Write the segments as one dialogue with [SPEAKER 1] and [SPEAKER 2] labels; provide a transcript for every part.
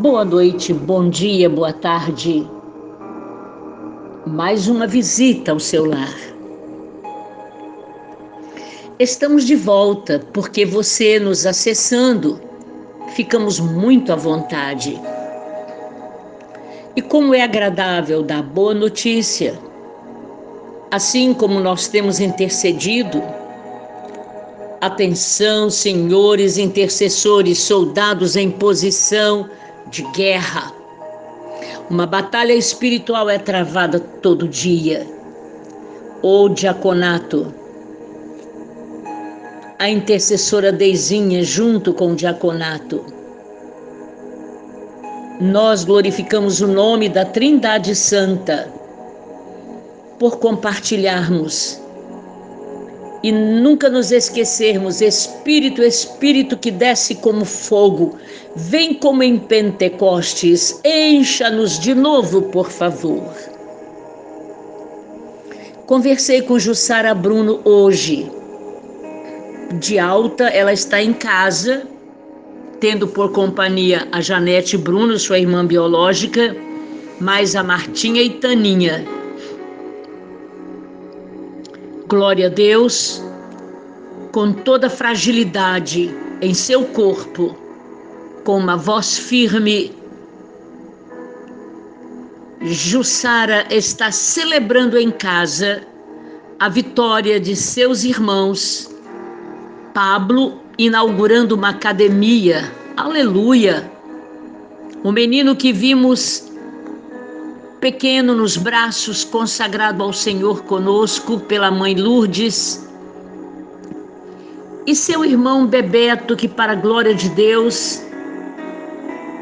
[SPEAKER 1] Boa noite, bom dia, boa tarde. Mais uma visita ao seu lar. Estamos de volta porque você nos acessando, ficamos muito à vontade. E como é agradável dar boa notícia, assim como nós temos intercedido, atenção, senhores intercessores, soldados em posição, de guerra. Uma batalha espiritual é travada todo dia. O diaconato, a intercessora Deizinha junto com o diaconato. Nós glorificamos o nome da Trindade Santa por compartilharmos e nunca nos esquecermos, Espírito, Espírito que desce como fogo, vem como em Pentecostes, encha-nos de novo, por favor. Conversei com Jussara Bruno hoje. De alta, ela está em casa, tendo por companhia a Janete Bruno, sua irmã biológica, mais a Martinha e Taninha glória a Deus, com toda fragilidade em seu corpo, com uma voz firme, Jussara está celebrando em casa a vitória de seus irmãos. Pablo inaugurando uma academia. Aleluia! O menino que vimos pequeno nos braços, consagrado ao Senhor conosco pela mãe Lourdes, e seu irmão Bebeto, que, para a glória de Deus,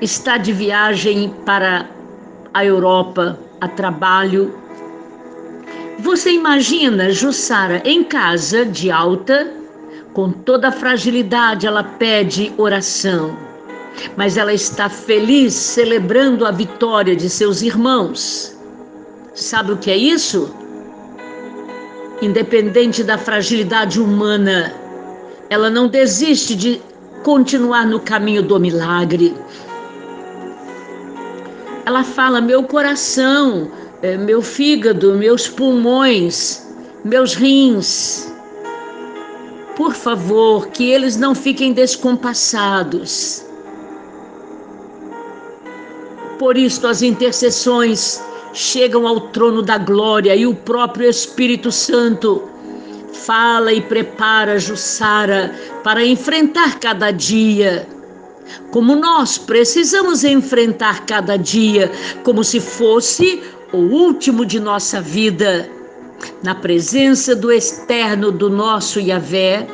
[SPEAKER 1] está de viagem para a Europa a trabalho. Você imagina Jussara em casa, de alta, com toda a fragilidade, ela pede oração mas ela está feliz celebrando a vitória de seus irmãos. Sabe o que é isso? Independente da fragilidade humana, ela não desiste de continuar no caminho do milagre. Ela fala: meu coração, eh, meu fígado, meus pulmões, meus rins. Por favor, que eles não fiquem descompassados por isso as intercessões chegam ao trono da glória e o próprio Espírito Santo fala e prepara Jussara para enfrentar cada dia. Como nós precisamos enfrentar cada dia como se fosse o último de nossa vida, na presença do externo do nosso Yahvé,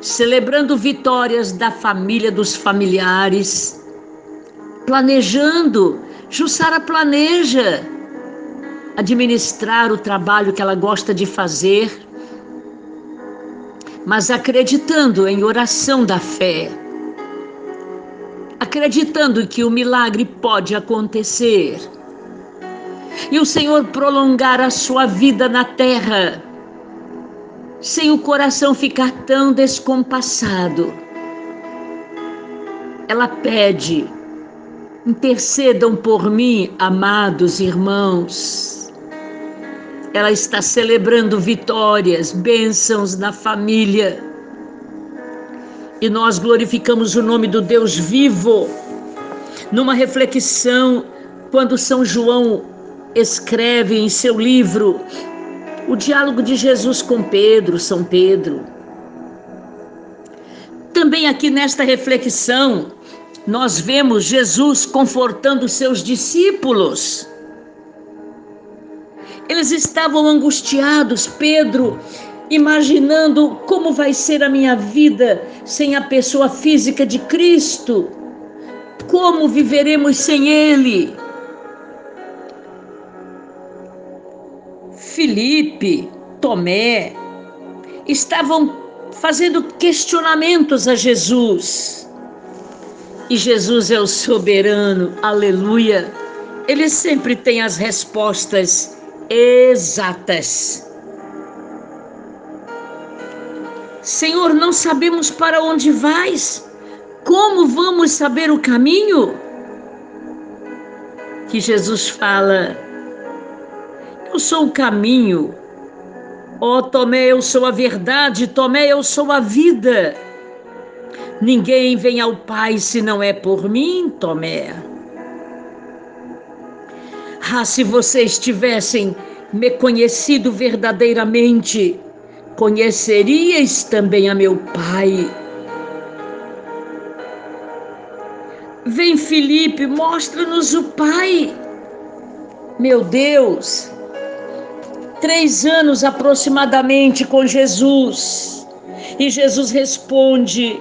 [SPEAKER 1] celebrando vitórias da família, dos familiares planejando. Jussara planeja administrar o trabalho que ela gosta de fazer, mas acreditando em oração da fé, acreditando que o milagre pode acontecer e o Senhor prolongar a sua vida na terra, sem o coração ficar tão descompassado. Ela pede Intercedam por mim, amados irmãos. Ela está celebrando vitórias, bênçãos na família. E nós glorificamos o nome do Deus vivo. Numa reflexão, quando São João escreve em seu livro o diálogo de Jesus com Pedro, São Pedro. Também aqui nesta reflexão, nós vemos Jesus confortando seus discípulos. Eles estavam angustiados, Pedro, imaginando como vai ser a minha vida sem a pessoa física de Cristo. Como viveremos sem Ele? Felipe, Tomé estavam fazendo questionamentos a Jesus. E Jesus é o soberano, aleluia. ele sempre tem as respostas exatas. Senhor, não sabemos para onde vais. Como vamos saber o caminho? Que Jesus fala: Eu sou o caminho. Ó oh, Tomé, eu sou a verdade. Tomé, eu sou a vida. Ninguém vem ao Pai se não é por mim, Tomé. Ah, se vocês tivessem me conhecido verdadeiramente, conheceríeis também a meu Pai. Vem, Felipe, mostra-nos o Pai. Meu Deus, três anos aproximadamente com Jesus. E Jesus responde: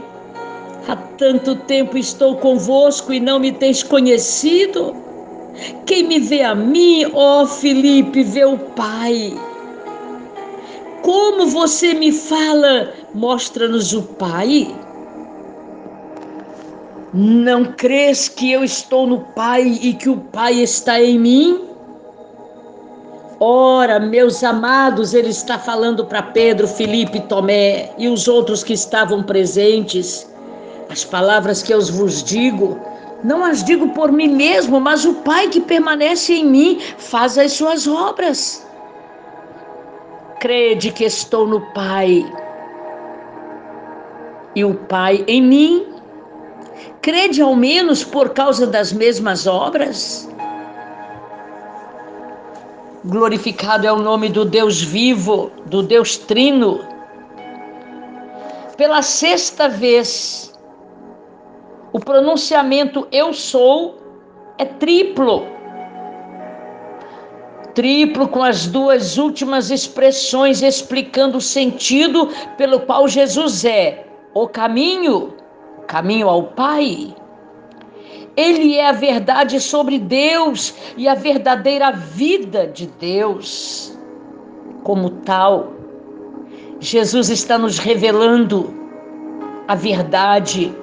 [SPEAKER 1] Há tanto tempo estou convosco e não me tens conhecido? Quem me vê a mim, ó Felipe, vê o Pai. Como você me fala, mostra-nos o Pai. Não crês que eu estou no Pai e que o Pai está em mim? Ora, meus amados, ele está falando para Pedro, Felipe, Tomé e os outros que estavam presentes. As palavras que eu vos digo, não as digo por mim mesmo, mas o Pai que permanece em mim faz as suas obras crede que estou no Pai e o Pai em mim. Crede ao menos por causa das mesmas obras. Glorificado é o nome do Deus vivo, do Deus trino. Pela sexta vez, o pronunciamento eu sou é triplo triplo com as duas últimas expressões explicando o sentido pelo qual Jesus é o caminho, caminho ao Pai. Ele é a verdade sobre Deus e a verdadeira vida de Deus. Como tal, Jesus está nos revelando a verdade.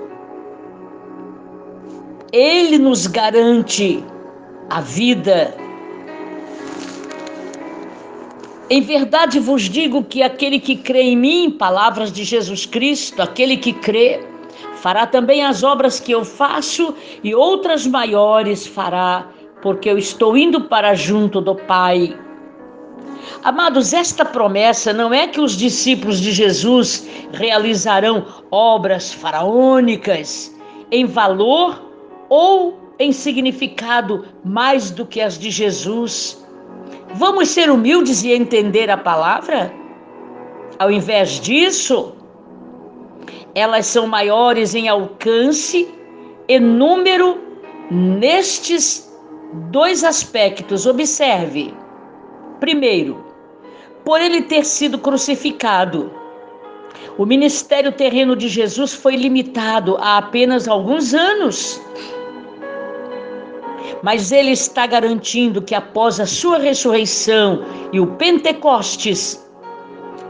[SPEAKER 1] Ele nos garante a vida Em verdade vos digo que aquele que crê em mim, palavras de Jesus Cristo, aquele que crê, fará também as obras que eu faço e outras maiores fará, porque eu estou indo para junto do Pai. Amados, esta promessa não é que os discípulos de Jesus realizarão obras faraônicas em valor ou em significado mais do que as de Jesus Vamos ser humildes e entender a palavra? Ao invés disso, elas são maiores em alcance e número nestes dois aspectos. Observe. Primeiro, por ele ter sido crucificado, o ministério terreno de Jesus foi limitado a apenas alguns anos mas ele está garantindo que após a sua ressurreição e o Pentecostes,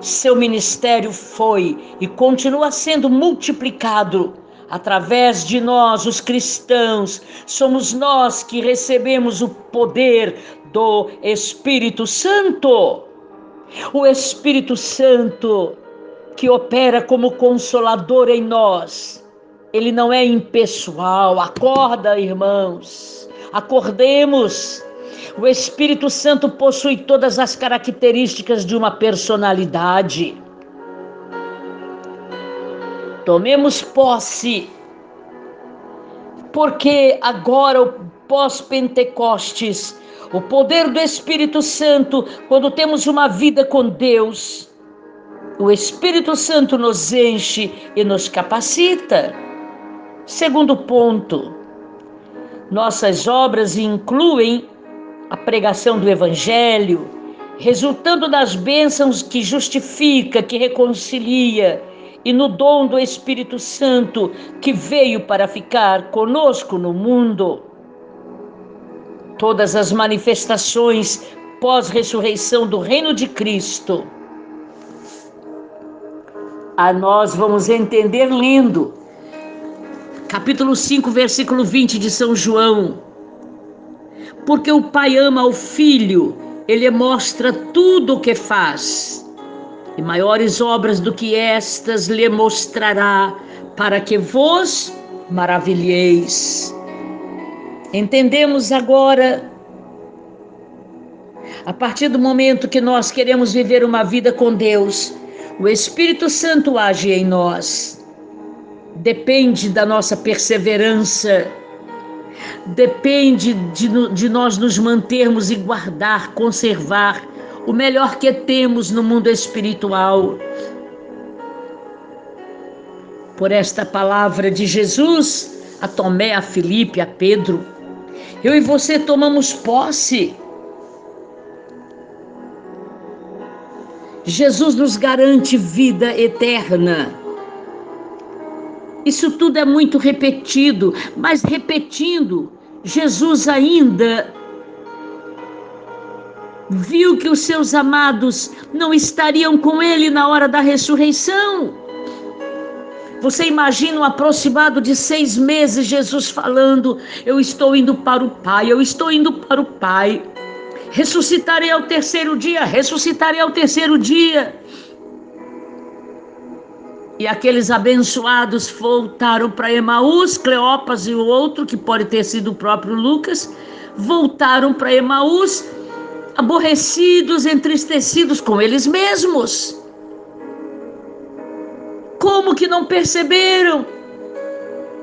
[SPEAKER 1] seu ministério foi e continua sendo multiplicado através de nós, os cristãos. Somos nós que recebemos o poder do Espírito Santo. O Espírito Santo que opera como consolador em nós. Ele não é impessoal. Acorda, irmãos. Acordemos. O Espírito Santo possui todas as características de uma personalidade. Tomemos posse, porque agora, o pós-Pentecostes, o poder do Espírito Santo, quando temos uma vida com Deus, o Espírito Santo nos enche e nos capacita. Segundo ponto, nossas obras incluem a pregação do Evangelho, resultando das bênçãos que justifica, que reconcilia, e no dom do Espírito Santo que veio para ficar conosco no mundo. Todas as manifestações pós-ressurreição do reino de Cristo. A nós vamos entender lendo capítulo 5, versículo 20 de São João. Porque o Pai ama o Filho, ele mostra tudo o que faz. E maiores obras do que estas lhe mostrará, para que vos maravilheis. Entendemos agora, a partir do momento que nós queremos viver uma vida com Deus, o Espírito Santo age em nós. Depende da nossa perseverança, depende de, de nós nos mantermos e guardar, conservar o melhor que temos no mundo espiritual. Por esta palavra de Jesus a Tomé, a Filipe, a Pedro, eu e você tomamos posse Jesus nos garante vida eterna. Isso tudo é muito repetido, mas repetindo, Jesus ainda viu que os seus amados não estariam com ele na hora da ressurreição. Você imagina um aproximado de seis meses Jesus falando: Eu estou indo para o Pai, eu estou indo para o Pai. Ressuscitarei ao terceiro dia, ressuscitarei ao terceiro dia. E aqueles abençoados voltaram para Emaús, Cleopas e o outro, que pode ter sido o próprio Lucas, voltaram para Emaús, aborrecidos, entristecidos com eles mesmos. Como que não perceberam?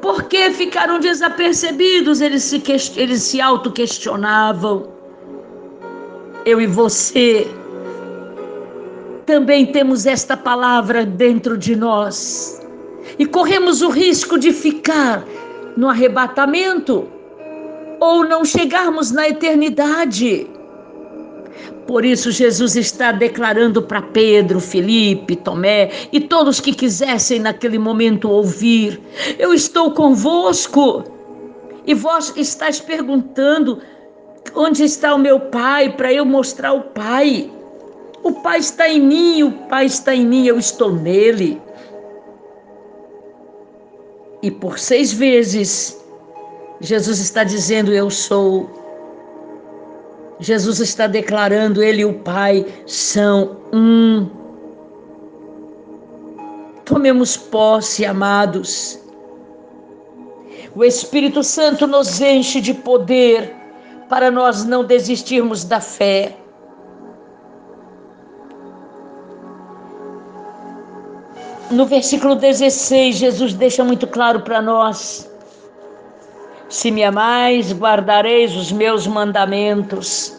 [SPEAKER 1] Por que ficaram desapercebidos? Eles se, eles se auto-questionavam eu e você também temos esta palavra dentro de nós e corremos o risco de ficar no arrebatamento ou não chegarmos na eternidade. Por isso, Jesus está declarando para Pedro, Felipe, Tomé e todos que quisessem naquele momento ouvir: Eu estou convosco. E vós estáis perguntando: Onde está o meu Pai para eu mostrar o Pai? O Pai está em mim, o Pai está em mim, eu estou nele. E por seis vezes, Jesus está dizendo: Eu sou. Jesus está declarando: Ele e o Pai são um. Tomemos posse, amados. O Espírito Santo nos enche de poder para nós não desistirmos da fé. No versículo 16, Jesus deixa muito claro para nós: Se me amais, guardareis os meus mandamentos.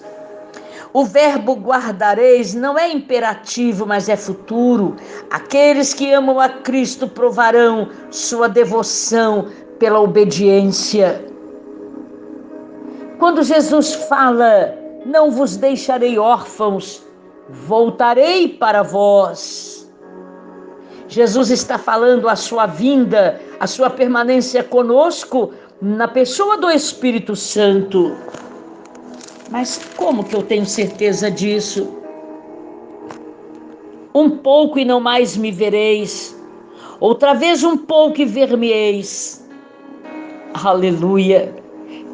[SPEAKER 1] O verbo guardareis não é imperativo, mas é futuro. Aqueles que amam a Cristo provarão sua devoção pela obediência. Quando Jesus fala, não vos deixarei órfãos, voltarei para vós. Jesus está falando a sua vinda, a sua permanência conosco na pessoa do Espírito Santo. Mas como que eu tenho certeza disso? Um pouco e não mais me vereis, outra vez um pouco e ver-me-eis. Aleluia.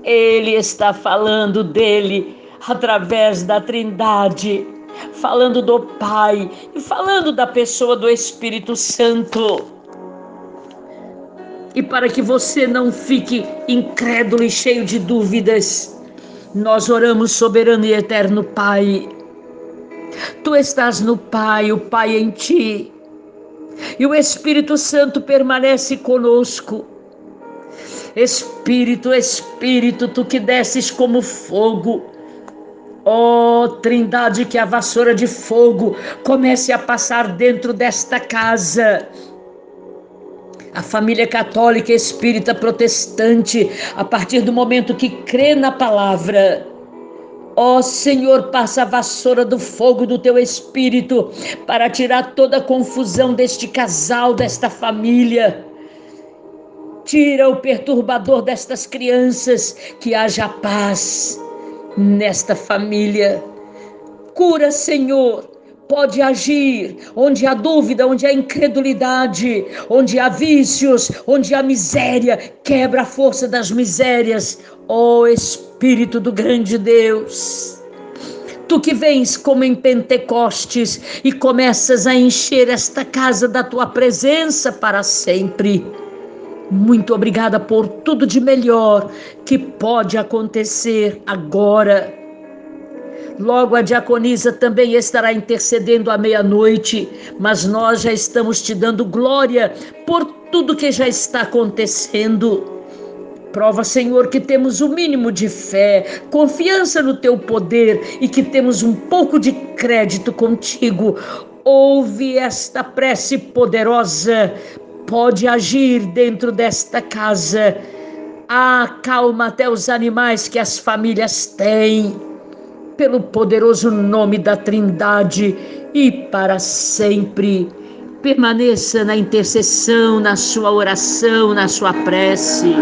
[SPEAKER 1] Ele está falando dele através da Trindade, falando do Pai e falando da pessoa do Espírito Santo. E para que você não fique incrédulo e cheio de dúvidas, nós oramos, soberano e eterno Pai. Tu estás no Pai, o Pai em ti, e o Espírito Santo permanece conosco. Espírito, Espírito, tu que desces como fogo. Ó oh, Trindade, que a vassoura de fogo comece a passar dentro desta casa. A família católica, espírita, protestante, a partir do momento que crê na palavra, Ó oh, Senhor, passa a vassoura do fogo do teu espírito para tirar toda a confusão deste casal, desta família. Tira o perturbador destas crianças, que haja paz nesta família. Cura, Senhor, pode agir onde há dúvida, onde há incredulidade, onde há vícios, onde há miséria. Quebra a força das misérias, ó oh, Espírito do grande Deus. Tu que vens como em Pentecostes e começas a encher esta casa da tua presença para sempre. Muito obrigada por tudo de melhor que pode acontecer agora. Logo a diaconisa também estará intercedendo à meia-noite, mas nós já estamos te dando glória por tudo que já está acontecendo. Prova, Senhor, que temos o mínimo de fé, confiança no teu poder e que temos um pouco de crédito contigo. Ouve esta prece poderosa, pode agir dentro desta casa. Acalma até os animais que as famílias têm, pelo poderoso nome da Trindade e para sempre. Permaneça na intercessão, na sua oração, na sua prece.